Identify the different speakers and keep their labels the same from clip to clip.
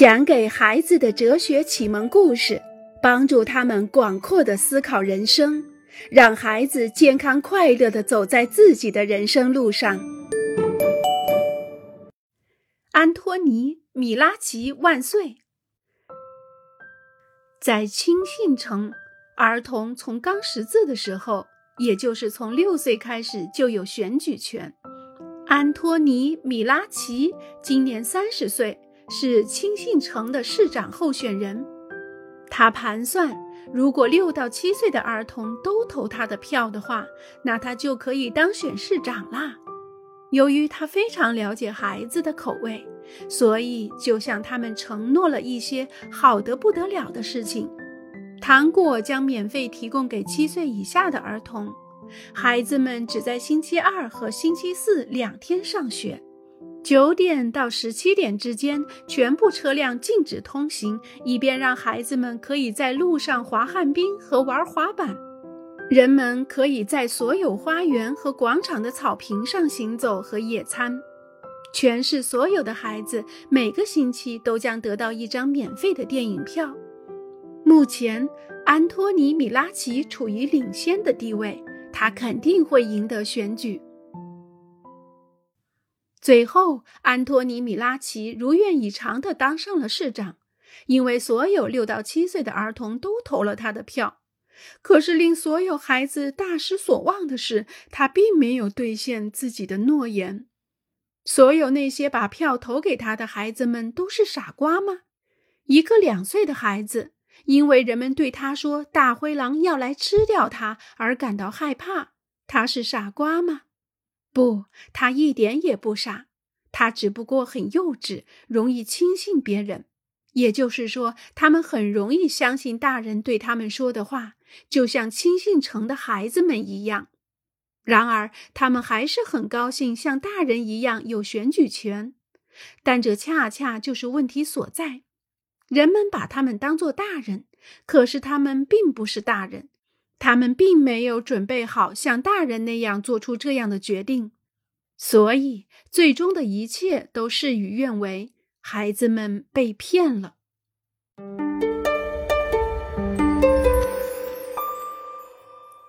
Speaker 1: 讲给孩子的哲学启蒙故事，帮助他们广阔的思考人生，让孩子健康快乐的走在自己的人生路上。安托尼·米拉奇万岁！在青信城，儿童从刚识字的时候，也就是从六岁开始，就有选举权。安托尼·米拉奇今年三十岁。是青信城的市长候选人，他盘算，如果六到七岁的儿童都投他的票的话，那他就可以当选市长啦。由于他非常了解孩子的口味，所以就向他们承诺了一些好得不得了的事情。糖果将免费提供给七岁以下的儿童，孩子们只在星期二和星期四两天上学。九点到十七点之间，全部车辆禁止通行，以便让孩子们可以在路上滑旱冰和玩滑板。人们可以在所有花园和广场的草坪上行走和野餐。全市所有的孩子每个星期都将得到一张免费的电影票。目前，安托尼·米拉奇处于领先的地位，他肯定会赢得选举。最后，安托尼·米拉奇如愿以偿地当上了市长，因为所有六到七岁的儿童都投了他的票。可是，令所有孩子大失所望的是，他并没有兑现自己的诺言。所有那些把票投给他的孩子们都是傻瓜吗？一个两岁的孩子因为人们对他说大灰狼要来吃掉他而感到害怕，他是傻瓜吗？不，他一点也不傻，他只不过很幼稚，容易轻信别人。也就是说，他们很容易相信大人对他们说的话，就像轻信城的孩子们一样。然而，他们还是很高兴像大人一样有选举权。但这恰恰就是问题所在：人们把他们当作大人，可是他们并不是大人。他们并没有准备好像大人那样做出这样的决定，所以最终的一切都事与愿违。孩子们被骗了。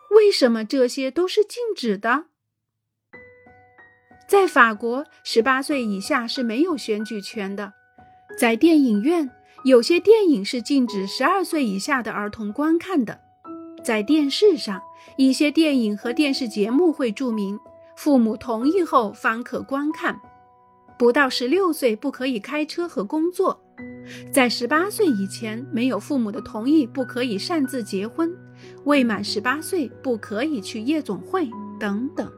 Speaker 1: 为什么这些都是禁止的？在法国，十八岁以下是没有选举权的。在电影院，有些电影是禁止十二岁以下的儿童观看的。在电视上，一些电影和电视节目会注明父母同意后方可观看。不到十六岁不可以开车和工作。在十八岁以前，没有父母的同意不可以擅自结婚。未满十八岁不可以去夜总会等等。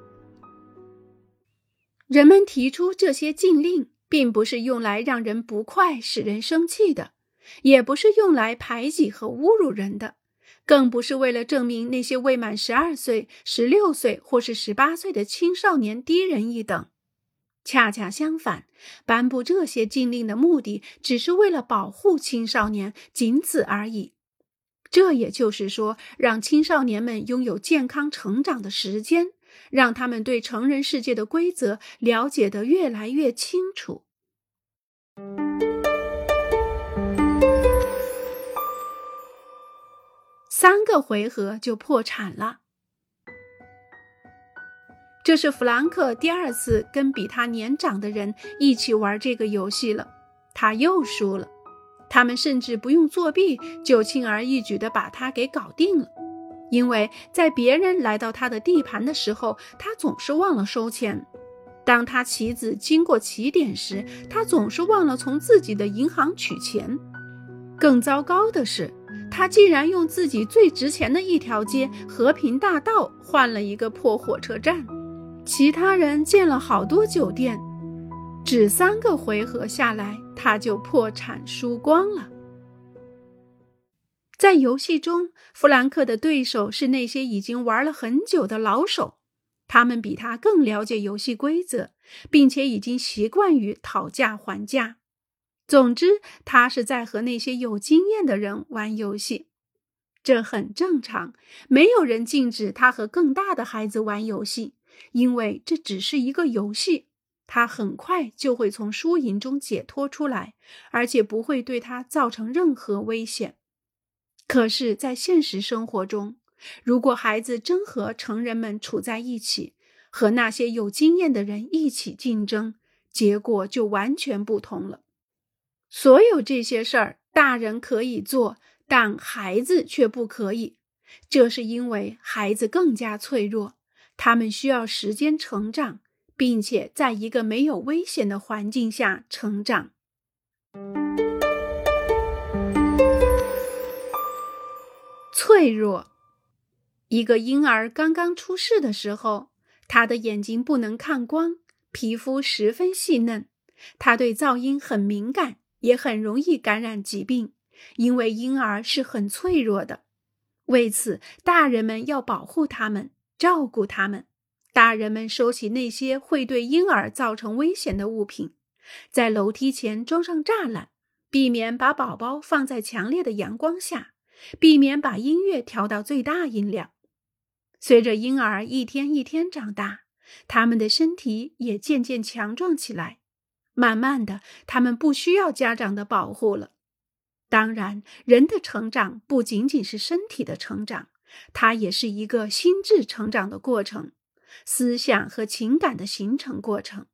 Speaker 1: 人们提出这些禁令，并不是用来让人不快、使人生气的，也不是用来排挤和侮辱人的。更不是为了证明那些未满十二岁、十六岁或是十八岁的青少年低人一等。恰恰相反，颁布这些禁令的目的只是为了保护青少年，仅此而已。这也就是说，让青少年们拥有健康成长的时间，让他们对成人世界的规则了解得越来越清楚。三个回合就破产了。这是弗兰克第二次跟比他年长的人一起玩这个游戏了，他又输了。他们甚至不用作弊，就轻而易举地把他给搞定了。因为在别人来到他的地盘的时候，他总是忘了收钱；当他棋子经过起点时，他总是忘了从自己的银行取钱。更糟糕的是。他竟然用自己最值钱的一条街——和平大道，换了一个破火车站。其他人建了好多酒店，只三个回合下来，他就破产输光了。在游戏中，弗兰克的对手是那些已经玩了很久的老手，他们比他更了解游戏规则，并且已经习惯于讨价还价。总之，他是在和那些有经验的人玩游戏，这很正常。没有人禁止他和更大的孩子玩游戏，因为这只是一个游戏。他很快就会从输赢中解脱出来，而且不会对他造成任何危险。可是，在现实生活中，如果孩子真和成人们处在一起，和那些有经验的人一起竞争，结果就完全不同了。所有这些事儿，大人可以做，但孩子却不可以。这是因为孩子更加脆弱，他们需要时间成长，并且在一个没有危险的环境下成长。脆弱。一个婴儿刚刚出世的时候，他的眼睛不能看光，皮肤十分细嫩，他对噪音很敏感，也很容易感染疾病。因为婴儿是很脆弱的，为此大人们要保护他们，照顾他们。大人们收起那些会对婴儿造成危险的物品，在楼梯前装上栅栏，避免把宝宝放在强烈的阳光下，避免把音乐调到最大音量。随着婴儿一天一天长大，他们的身体也渐渐强壮起来。慢慢的，他们不需要家长的保护了。当然，人的成长不仅仅是身体的成长，它也是一个心智成长的过程，思想和情感的形成过程，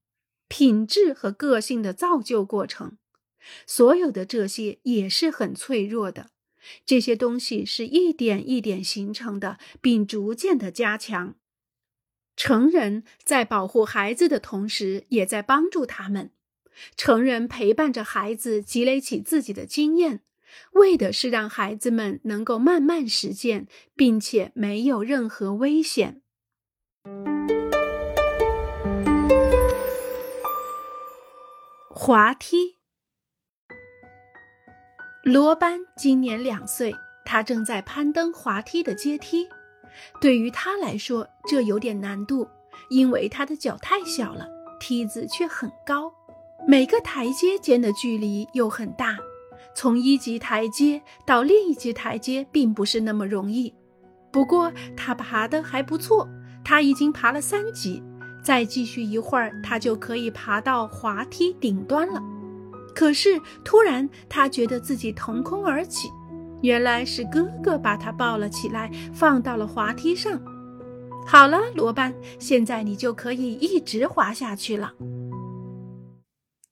Speaker 1: 品质和个性的造就过程。所有的这些也是很脆弱的。这些东西是一点一点形成的，并逐渐的加强。成人在保护孩子的同时，也在帮助他们。成人陪伴着孩子积累起自己的经验，为的是让孩子们能够慢慢实践，并且没有任何危险。滑梯。罗班今年两岁，他正在攀登滑梯的阶梯。对于他来说，这有点难度，因为他的脚太小了，梯子却很高，每个台阶间的距离又很大。从一级台阶到另一级台阶并不是那么容易。不过他爬得还不错，他已经爬了三级，再继续一会儿，他就可以爬到滑梯顶端了。可是突然，他觉得自己腾空而起，原来是哥哥把他抱了起来，放到了滑梯上。好了，罗班，现在你就可以一直滑下去了。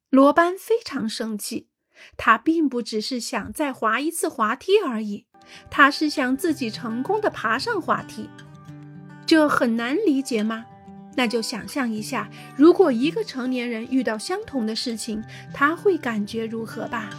Speaker 1: 罗班非常生气，他并不只是想再滑一次滑梯而已，他是想自己成功的爬上滑梯。这很难理解吗？那就想象一下，如果一个成年人遇到相同的事情，他会感觉如何吧？